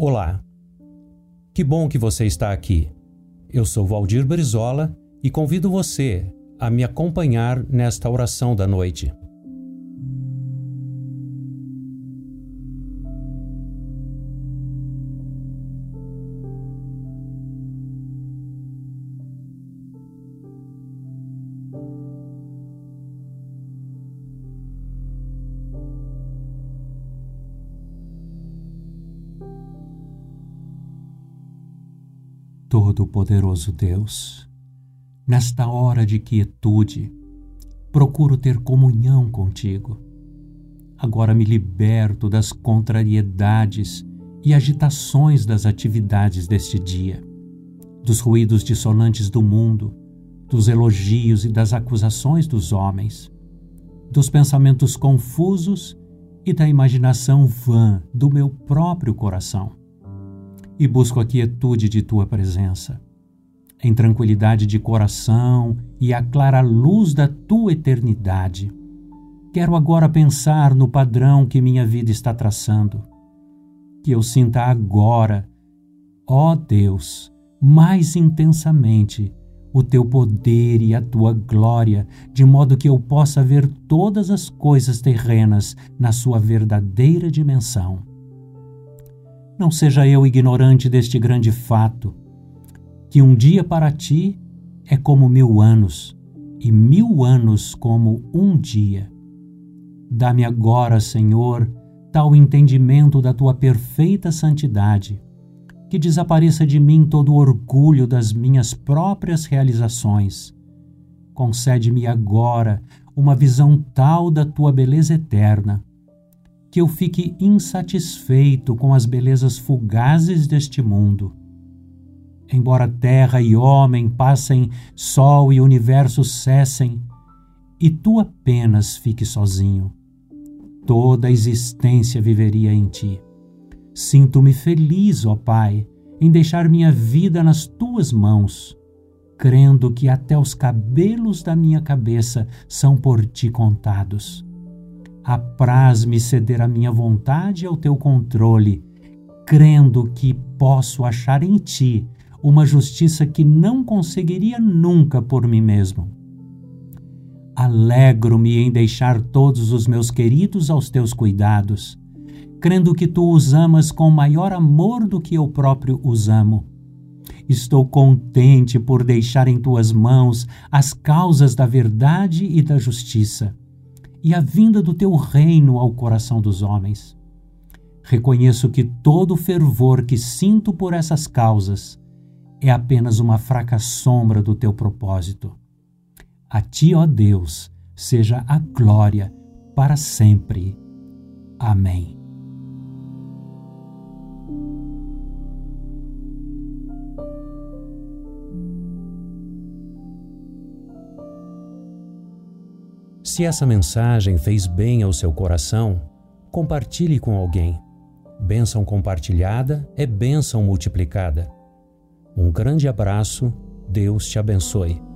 Olá. Que bom que você está aqui. Eu sou Valdir Brizola e convido você a me acompanhar nesta oração da noite. Todo-Poderoso Deus, nesta hora de quietude, procuro ter comunhão contigo. Agora me liberto das contrariedades e agitações das atividades deste dia, dos ruídos dissonantes do mundo, dos elogios e das acusações dos homens, dos pensamentos confusos e da imaginação vã do meu próprio coração e busco a quietude de tua presença. Em tranquilidade de coração e a clara luz da tua eternidade, quero agora pensar no padrão que minha vida está traçando. Que eu sinta agora, ó Deus, mais intensamente o teu poder e a tua glória, de modo que eu possa ver todas as coisas terrenas na sua verdadeira dimensão não seja eu ignorante deste grande fato, que um dia para ti é como mil anos, e mil anos como um dia. Dá-me agora, Senhor, tal entendimento da tua perfeita santidade, que desapareça de mim todo o orgulho das minhas próprias realizações. Concede-me agora uma visão tal da tua beleza eterna, que eu fique insatisfeito com as belezas fugazes deste mundo. Embora terra e homem passem, sol e universo cessem, e tu apenas fique sozinho, toda a existência viveria em ti. Sinto-me feliz, ó Pai, em deixar minha vida nas tuas mãos, crendo que até os cabelos da minha cabeça são por ti contados apraz-me ceder a minha vontade ao teu controle, crendo que posso achar em ti uma justiça que não conseguiria nunca por mim mesmo. Alegro-me em deixar todos os meus queridos aos teus cuidados, crendo que tu os amas com maior amor do que eu próprio os amo. Estou contente por deixar em tuas mãos as causas da verdade e da justiça e a vinda do teu reino ao coração dos homens. Reconheço que todo o fervor que sinto por essas causas é apenas uma fraca sombra do teu propósito. A ti, ó Deus, seja a glória para sempre. Amém. Se essa mensagem fez bem ao seu coração, compartilhe com alguém. Bênção compartilhada é bênção multiplicada. Um grande abraço, Deus te abençoe.